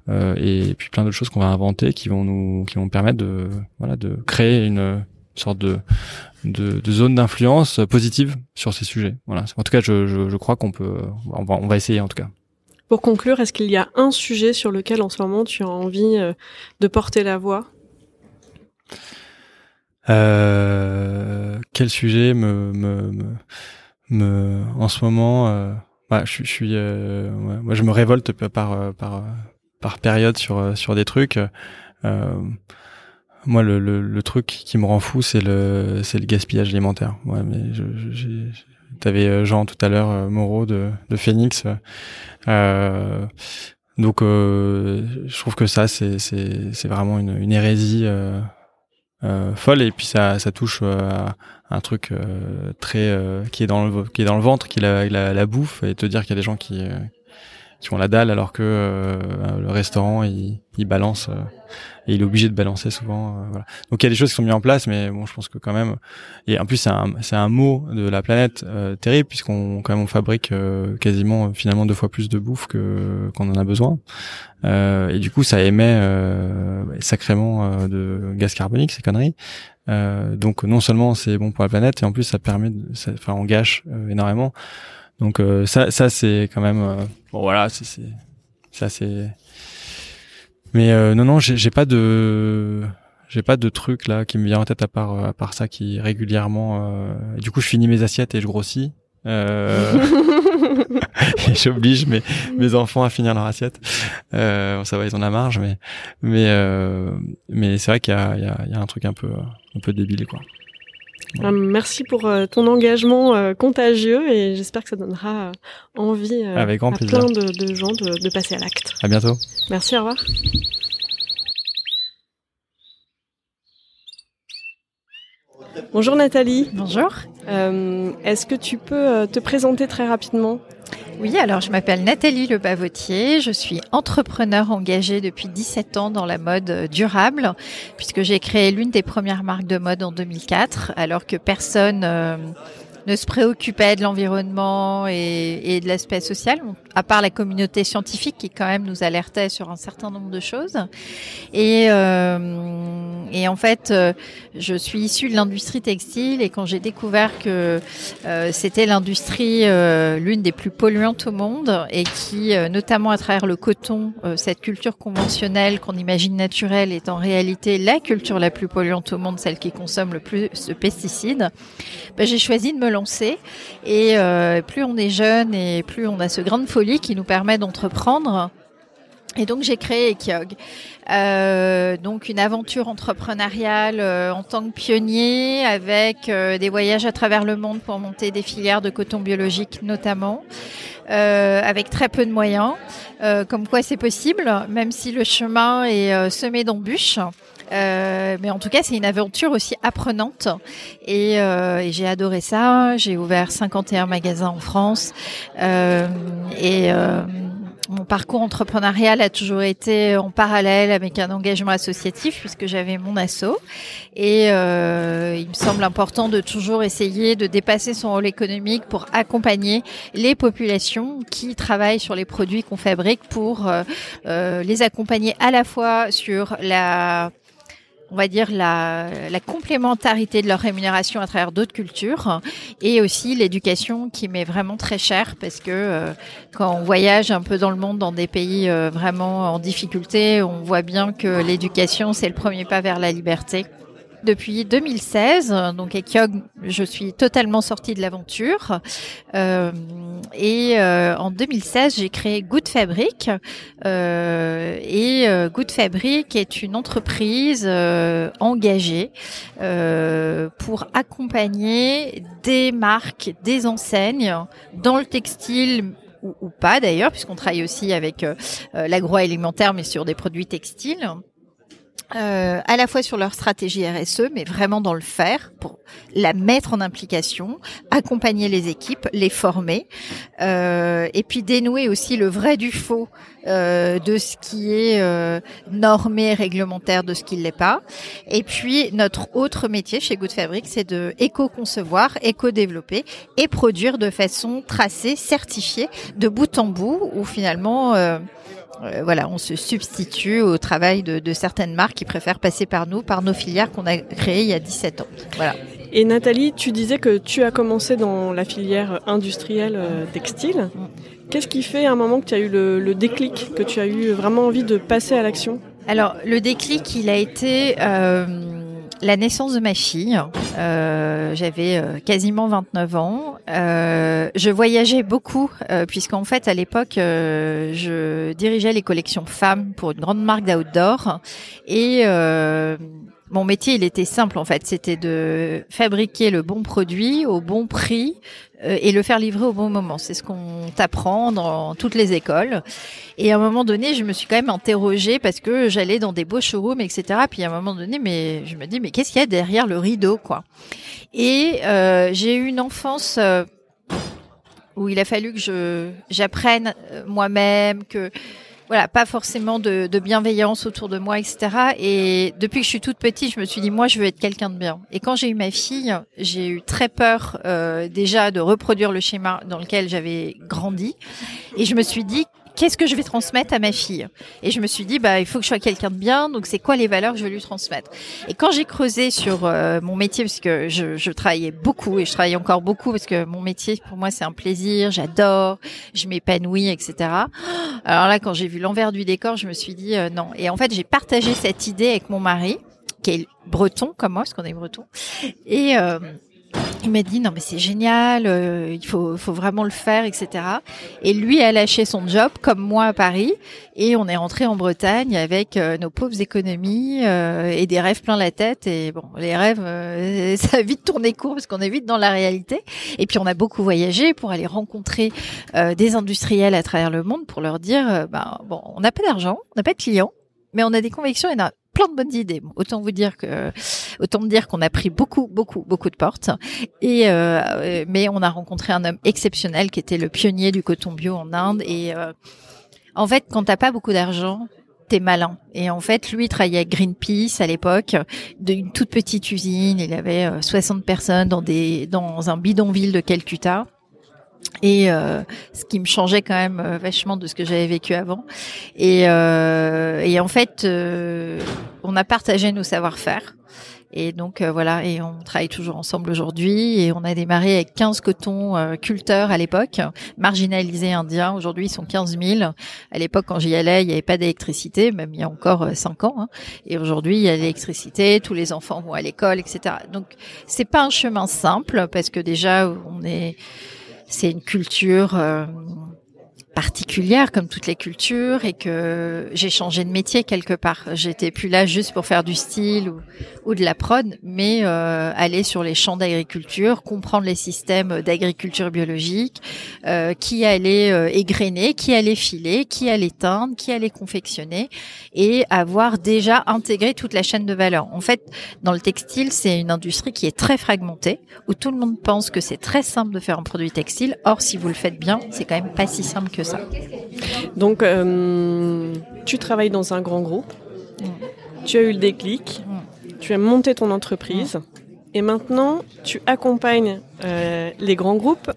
et puis plein d'autres choses qu'on va inventer qui vont nous qui vont permettre de voilà de créer une sorte de de, de zone d'influence positive sur ces sujets. Voilà. En tout cas, je, je, je crois qu'on peut, on va, on va essayer en tout cas. Pour conclure, est-ce qu'il y a un sujet sur lequel en ce moment tu as envie euh, de porter la voix? Euh, Quel sujet me, me, me, en ce moment euh, bah, je, moi je me révolte par par par période sur sur des trucs. moi, le, truc qui me rend fou, c'est le le gaspillage alimentaire. Mais je, tu avais euh, Jean tout à l'heure, euh, Moreau de, de Phoenix. Euh, donc, je trouve que ça, c'est, c'est, c'est vraiment une, une hérésie folle. Et puis, ça, ça touche à un truc très qui est dans le qui est dans le ventre, qui la, la, la bouffe, et te dire qu'il y a des gens qui qui ont la dalle alors que le restaurant il, il balance et il est obligé de balancer souvent. Euh, voilà. Donc il y a des choses qui sont mises en place, mais bon, je pense que quand même, et en plus c'est un un mot de la planète euh, terrible puisqu'on quand même on fabrique euh, quasiment finalement deux fois plus de bouffe que qu'on en a besoin. et du coup ça émet sacrément de gaz carbonique ces conneries. donc non seulement c'est bon pour la planète et en plus ça permet, de, ça, enfin on gâche énormément. Donc ça ça c'est quand même bon voilà c'est c'est mais euh, non, non, j'ai pas de j'ai pas de truc là qui me vient en tête à part à part ça qui régulièrement. Euh, du coup, je finis mes assiettes et je grossis. Euh... j'oblige mes mes enfants à finir leur assiette. Euh, ça va, ils ont la marge, mais mais euh, mais c'est vrai qu'il y a il y a, y a un truc un peu un peu débile quoi. Euh, merci pour euh, ton engagement euh, contagieux et j'espère que ça donnera envie à plein de, gens de, passer à l'acte. À bientôt. Merci, au revoir. Bonjour Nathalie. Bonjour. Est-ce que tu peux te présenter très rapidement? Oui, alors je m'appelle Nathalie Le Bavotier, je suis entrepreneur engagée depuis 17 ans dans la mode durable, puisque j'ai créé l'une des premières marques de mode en 2004, alors que personne euh, ne se préoccupait de l'environnement et, de l'aspect social, à part la communauté scientifique qui quand même nous alertait sur un certain nombre de choses. Et, euh, et en fait, euh, je suis issue de l'industrie textile et quand j'ai découvert que euh, c'était l'industrie euh, l'une des plus polluantes au monde et qui, notamment à travers le coton, cette culture conventionnelle qu'on imagine naturelle est en réalité la culture la plus polluante au monde, celle qui consomme le plus de pesticides, ben, j'ai choisi de me lancer. Et plus on est jeune et plus on a ce grain de folie qui nous permet d'entreprendre. Et donc j'ai créé Ekiog, euh, donc une aventure entrepreneuriale euh, en tant que pionnier avec euh, des voyages à travers le monde pour monter des filières de coton biologique notamment, avec très peu de moyens, comme quoi c'est possible, même si le chemin est semé d'embûches. Mais en tout cas, c'est une aventure aussi apprenante. Et, et j'ai adoré ça. J'ai ouvert 51 magasins en France. Et mon parcours entrepreneurial a toujours été en parallèle avec un engagement associatif puisque j'avais mon asso. Et euh, il me semble important de toujours essayer de dépasser son rôle économique pour accompagner les populations qui travaillent sur les produits qu'on fabrique pour euh, euh, les accompagner à la fois sur la on va dire, la, la, complémentarité de leur rémunération à travers d'autres cultures et aussi l'éducation qui m'est vraiment très chère parce que euh, quand on voyage un peu dans le monde dans des pays euh, vraiment en difficulté, on voit bien que l'éducation, c'est le premier pas vers la liberté depuis 2016. Donc Ekyog, je suis totalement sortie de l'aventure. Euh, et euh, en 2016, j'ai créé Good Fabric. Euh, et euh, Good Fabric est une entreprise euh, engagée pour accompagner des marques, des enseignes dans le textile ou, ou pas d'ailleurs, puisqu'on travaille aussi avec l'agroalimentaire, mais sur des produits textiles euh, à la fois sur leur stratégie RSE, mais vraiment dans le faire pour la mettre en implication, accompagner les équipes, les former, euh, et puis dénouer aussi le vrai du faux euh, de ce qui est euh, normé, réglementaire, de ce qui ne l'est pas. Et puis notre autre métier chez Good Fabric, c'est de éco-concevoir, éco-développer et produire de façon tracée, certifiée, de bout en bout, où finalement euh, voilà, on se substitue au travail de, certaines marques qui préfèrent passer par nous, par nos filières qu'on a créées il y a 17 ans. Voilà. Et Nathalie, tu disais que tu as commencé dans la filière industrielle euh, textile. Mm. Qu'est-ce qui fait à un moment que tu as eu le, déclic, que tu as eu vraiment envie de passer à l'action? Alors, le déclic, il a été... Euh, la naissance de ma fille. Euh, J'avais euh, quasiment 29 ans. Euh, je voyageais beaucoup euh, puisqu'en fait à l'époque euh, je dirigeais les collections femmes pour une grande marque d'outdoor et euh, mon métier, il était simple en fait, c'était de fabriquer le bon produit au bon prix et le faire livrer au bon moment. C'est ce qu'on t'apprend dans toutes les écoles. Et à un moment donné, je me suis quand même interrogée parce que j'allais dans des beaux showrooms, etc. Puis à un moment donné, mais je me dis, mais qu'est-ce qu'il y a derrière le rideau, quoi? Et euh, j'ai eu une enfance. Euh, où il a fallu que je j'apprenne euh, moi-même, que voilà, pas forcément de, de, bienveillance autour de moi, etc. Et depuis que je suis toute petite, je me suis dit, moi, je veux être quelqu'un de bien. Et quand j'ai eu ma fille, j'ai eu très peur euh, déjà de reproduire le schéma dans lequel j'avais grandi. Et je me suis dit, qu'est-ce que je vais transmettre à ma fille Et je me suis dit, bah, il faut que je sois quelqu'un de bien, donc c'est quoi les valeurs que je vais lui transmettre Et quand j'ai creusé sur euh, mon métier, parce que je, je, travaillais beaucoup et je travaille encore beaucoup, parce que mon métier, pour moi, c'est un plaisir, j'adore, je m'épanouis, etc. Alors là, quand j'ai vu l'envers du décor, je me suis dit, euh, non. Et en fait, j'ai partagé cette idée avec mon mari, qui est breton comme moi, parce qu'on est breton. Et... Euh, il m'a dit non mais c'est génial, euh, il faut, faut vraiment le faire, etc. Et lui a lâché son job comme moi à Paris et on est rentré en Bretagne avec euh, nos pauvres économies euh, et des rêves plein la tête. Et bon, les rêves, ça a vite tourné court parce qu'on est vite dans la réalité. Et puis on a beaucoup voyagé pour aller rencontrer des industriels à travers le monde pour leur dire, ben bon, on n'a pas d'argent, on n'a pas de clients, mais on a des convictions a plein de bonnes idées. Autant vous dire que, autant me dire qu'on a pris beaucoup, beaucoup, beaucoup de portes. Et euh, mais on a rencontré un homme exceptionnel qui était le pionnier du coton bio en Inde. Et euh, en fait, quand t'as pas beaucoup d'argent, t'es malin. Et en fait, lui, il travaillait avec Greenpeace à l'époque, d'une toute petite usine. Il avait 60 euh, personnes dans des, dans un bidonville de Calcutta. Et euh, ce qui me changeait quand même euh, vachement de ce que j'avais vécu avant. Et, euh, et en fait, euh, on a partagé nos savoir-faire. Et donc voilà, et on travaille toujours ensemble aujourd'hui. Et on a démarré avec 15 cotons culteurs à l'époque, marginalisés indiens. Aujourd'hui, ils sont 15 000. À l'époque, quand j'y allais, il n'y avait pas d'électricité, même il y a encore 5 ans. Hein. Et aujourd'hui, il y a l'électricité, tous les enfants vont à l'école, etc. Donc c'est pas un chemin simple parce que déjà, on est c'est une culture euh, particulière comme toutes les cultures et que j'ai changé de métier quelque part. J'étais plus là juste pour faire du style ou, de la prod, mais euh, aller sur les champs d'agriculture, comprendre les systèmes d'agriculture biologique, euh, qui allait euh, égrener, qui allait filer, qui allait teindre, qui allait confectionner et avoir déjà intégré toute la chaîne de valeur. En fait, dans le textile, c'est une industrie qui est très fragmentée, où tout le monde pense que c'est très simple de faire un produit textile. Or, si vous le faites bien, c'est quand même pas si simple que ça. Donc, euh, tu travailles dans un grand groupe. Tu as eu le déclic. Tu as monté ton entreprise. Et maintenant, tu accompagnes euh, les grands groupes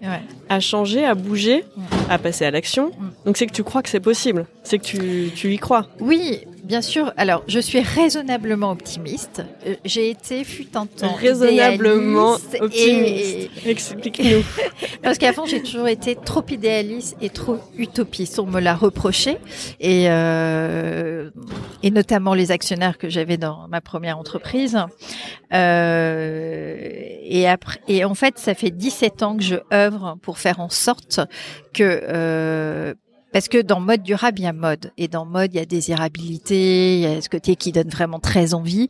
à changer, à bouger, à passer à l'action. Donc c'est que tu crois que c'est possible. C'est que tu, tu y crois. Oui, Bien sûr. Alors, je suis raisonnablement optimiste. Euh, j'ai été, fut un temps, raisonnablement optimiste. Explique-nous. Parce qu'avant, j'ai toujours été trop idéaliste et trop utopiste. On me l'a reproché, et euh, et notamment les actionnaires que j'avais dans ma première entreprise. Euh, et après, et en fait, ça fait 17 ans que je œuvre pour faire en sorte que euh, parce que dans mode durable, il y a mode. Et dans mode, il y a désirabilité, il y a ce côté qui donne vraiment très envie.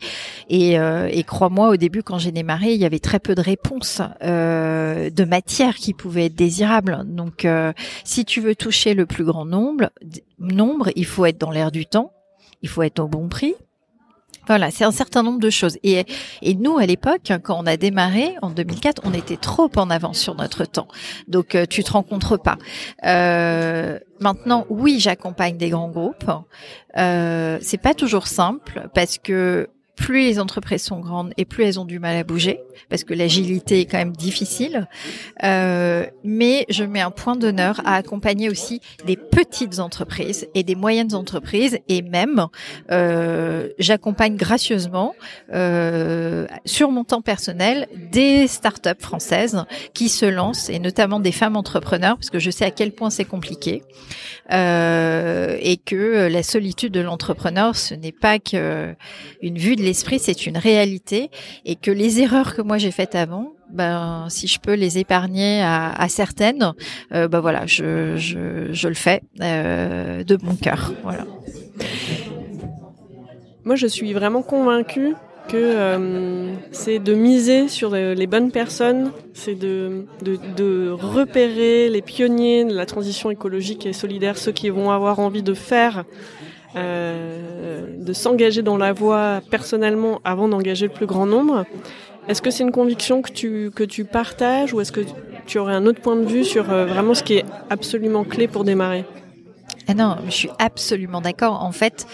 Et, euh, et crois-moi, au début, quand j'ai démarré, il y avait très peu de réponses euh, de matières qui pouvaient être désirables. Donc, euh, si tu veux toucher le plus grand nombre, nombre, il faut être dans l'air du temps, il faut être au bon prix, voilà, c'est un certain nombre de choses. Et, et nous, à l'époque, quand on a démarré en 2004, on était trop en avance sur notre temps. Donc, euh, tu te rencontres pas. Euh, maintenant, oui, j'accompagne des grands groupes. Euh, c'est pas toujours simple parce que plus les entreprises sont grandes et plus elles ont du mal à bouger, parce que l'agilité est quand même difficile. Euh, mais je mets un point d'honneur à accompagner aussi des petites entreprises et des moyennes entreprises, et même euh, j'accompagne gracieusement euh, sur mon temps personnel des startups françaises qui se lancent, et notamment des femmes entrepreneurs, parce que je sais à quel point c'est compliqué, euh, et que la solitude de l'entrepreneur, ce n'est pas que une vue de l'esprit, c'est une réalité et que les erreurs que moi j'ai faites avant, ben si je peux les épargner à, certaines, euh, ben voilà, je, je, le fais euh, de bon cœur. Voilà. Moi, je suis vraiment convaincue que euh, c'est de miser sur les bonnes personnes, c'est de, de, de, repérer les pionniers de la transition écologique et solidaire, ceux qui vont avoir envie de faire euh, de s'engager dans la voie personnellement avant d'engager le plus grand nombre. Est-ce que c'est une conviction que tu, que tu partages ou est-ce que tu aurais un autre point de vue sur vraiment ce qui est absolument clé pour démarrer? Ah non, je suis absolument d'accord. En fait,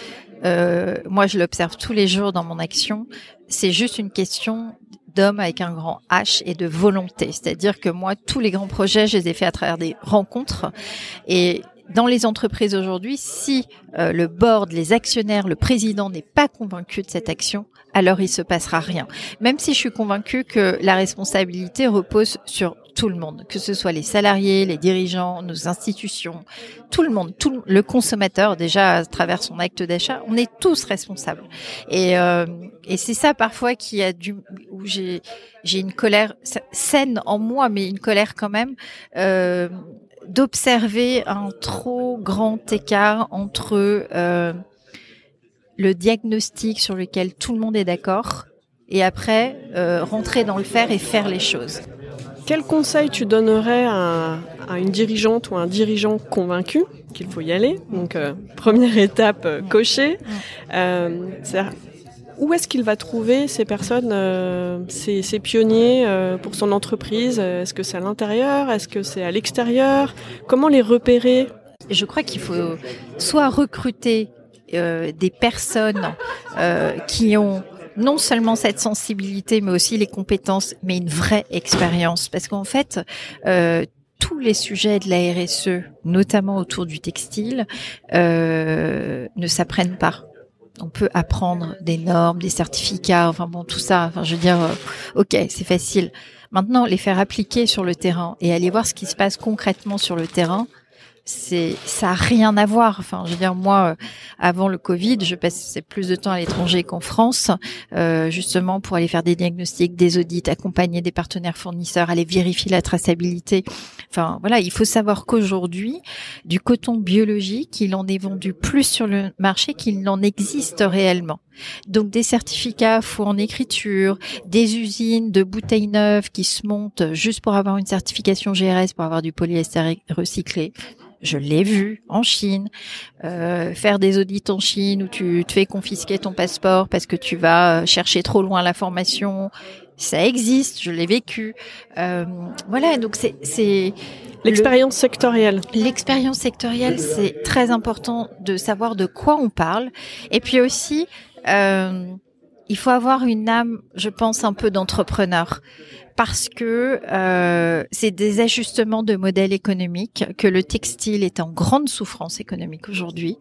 euh, moi, je l'observe tous les jours dans mon action. C'est juste une question d'homme avec un grand H et de volonté. C'est-à-dire que moi, tous les grands projets, je les ai faits à travers des rencontres. Et dans les entreprises aujourd'hui, si euh, le board, les actionnaires, le président n'est pas convaincu de cette action, alors il se passera rien. Même si je suis convaincue que la responsabilité repose sur tout le monde, que ce soit les salariés, les dirigeants, nos institutions, tout le monde, tout le consommateur déjà à travers son acte d'achat, on est tous responsables. Et, euh, et c'est ça parfois qui a du où j'ai j'ai une colère saine en moi, mais une colère quand même. Euh, d'observer un trop grand écart entre euh, le diagnostic sur lequel tout le monde est d'accord et après euh, rentrer dans le faire et faire les choses. Quel conseil tu donnerais à, une dirigeante ou un dirigeant convaincu qu'il faut y aller? Donc euh, première étape cochée. Où est-ce qu'il va trouver ces personnes, ces, ces, pionniers pour son entreprise? Est-ce que c'est à l'intérieur? Est-ce que c'est à l'extérieur? Comment les repérer? Je crois qu'il faut soit recruter euh, des personnes euh, qui ont non seulement cette sensibilité, mais aussi les compétences, mais une vraie expérience. Parce qu'en fait, euh, tous les sujets de la RSE, notamment autour du textile, euh, ne s'apprennent pas. On peut apprendre des normes, des certificats, enfin bon, tout ça. Enfin, je veux dire, euh, ok, c'est facile. Maintenant, les faire appliquer sur le terrain et aller voir ce qui se passe concrètement sur le terrain, c'est ça a rien à voir. Enfin, je veux dire moi, euh, avant le Covid, je passais plus de temps à l'étranger qu'en France, euh, justement pour aller faire des diagnostics, des audits, accompagner des partenaires fournisseurs, aller vérifier la traçabilité. Enfin, voilà, il faut savoir qu'aujourd'hui, du coton biologique, il en est vendu plus sur le marché qu'il n'en existe réellement. Donc des certificats faux en écriture, des usines de bouteilles neuves qui se montent juste pour avoir une certification GRS, pour avoir du polyester recyclé je l'ai vu en Chine, euh, faire des audits en Chine où tu te fais confisquer ton passeport parce que tu vas euh, chercher trop loin l'information. Ça existe, je l'ai vécu. Euh, voilà, donc c'est c'est l'expérience sectorielle. L'expérience sectorielle, c'est très important de savoir de quoi on parle, et puis aussi. Euh, il faut avoir une âme, je pense, un peu d'entrepreneur parce que euh, c'est des ajustements de modèles économiques, que le textile est en grande souffrance économique aujourd'hui,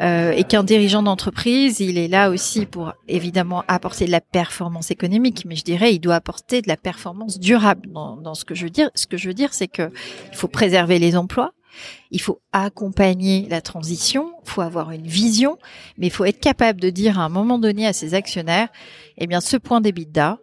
euh, et qu'un dirigeant d'entreprise, il est là aussi pour évidemment apporter de la performance économique, mais je dirais, il doit apporter de la performance durable. Dans, dans ce que je veux dire, ce que je veux dire, c'est que il faut préserver les emplois, il faut accompagner la transition, il faut avoir une vision, mais il faut être capable de dire à un moment donné à ses actionnaires, eh bien, ce point d'EBITDA,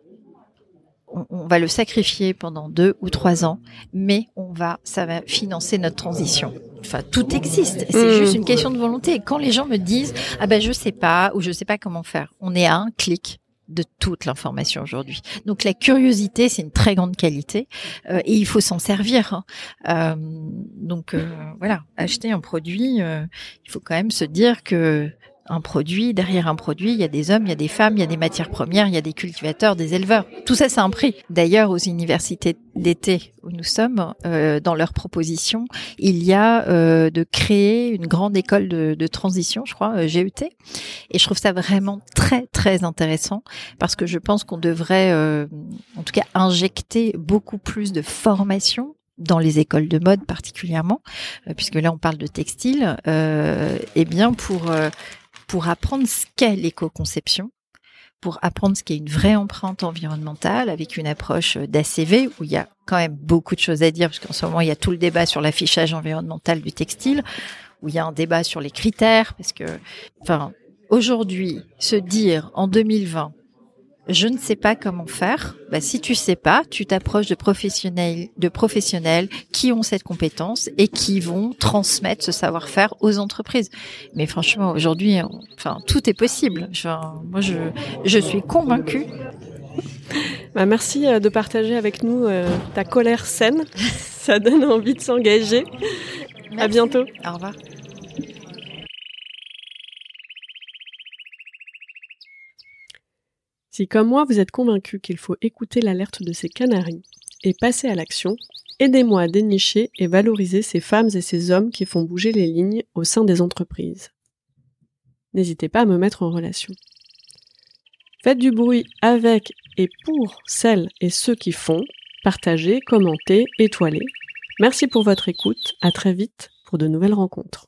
on, va le sacrifier pendant deux ou trois ans, mais on va, ça va financer notre transition. Enfin, tout existe. C'est mmh. juste une question de volonté. Et quand les gens me disent, ah ben, je sais pas, ou je sais pas comment faire, on est à un clic de toute l'information aujourd'hui. Donc la curiosité, c'est une très grande qualité euh, et il faut s'en servir. Hein. Euh, donc euh, voilà, acheter un produit, il faut quand même se dire que un produit, derrière un produit, il y a des hommes, il y a des femmes, il y a des matières premières, il y a des cultivateurs, des éleveurs. Tout ça, c'est un prix. D'ailleurs, aux universités d'été où nous sommes, euh, dans leur proposition, il y a euh, de créer une grande école de, transition, je crois, euh, GET. Et je trouve ça vraiment très, très intéressant parce que je pense qu'on devrait, euh, en tout cas, injecter beaucoup plus de formation dans les écoles de mode particulièrement, euh, puisque là on parle de textile, euh, eh bien pour pour apprendre ce qu'est l'éco-conception, pour apprendre ce qu'est une vraie empreinte environnementale avec une approche d'ACV où il y a quand même beaucoup de choses à dire parce qu'en ce moment il y a tout le débat sur l'affichage environnemental du textile où il y a un débat sur les critères parce que enfin aujourd'hui se dire en 2020 je ne sais pas comment faire. Bah, si tu sais pas, tu t'approches de professionnels, de professionnels qui ont cette compétence et qui vont transmettre ce savoir-faire aux entreprises. Mais franchement, aujourd'hui, enfin, tout est possible. moi, je, je suis convaincue. Bah, merci euh, de partager avec nous euh, ta colère saine. Ça donne envie de s'engager. À bientôt. Au revoir. Si comme moi vous êtes convaincu qu'il faut écouter l'alerte de ces canaris et passer à l'action, Aidez-moi à dénicher et valoriser ces femmes et ces hommes qui font bouger les lignes au sein des entreprises. N'hésitez pas à me mettre en relation. Faites du bruit avec et pour celles et ceux qui font. Partagez, commentez, étoilez. Merci pour votre écoute. À très vite pour de nouvelles rencontres.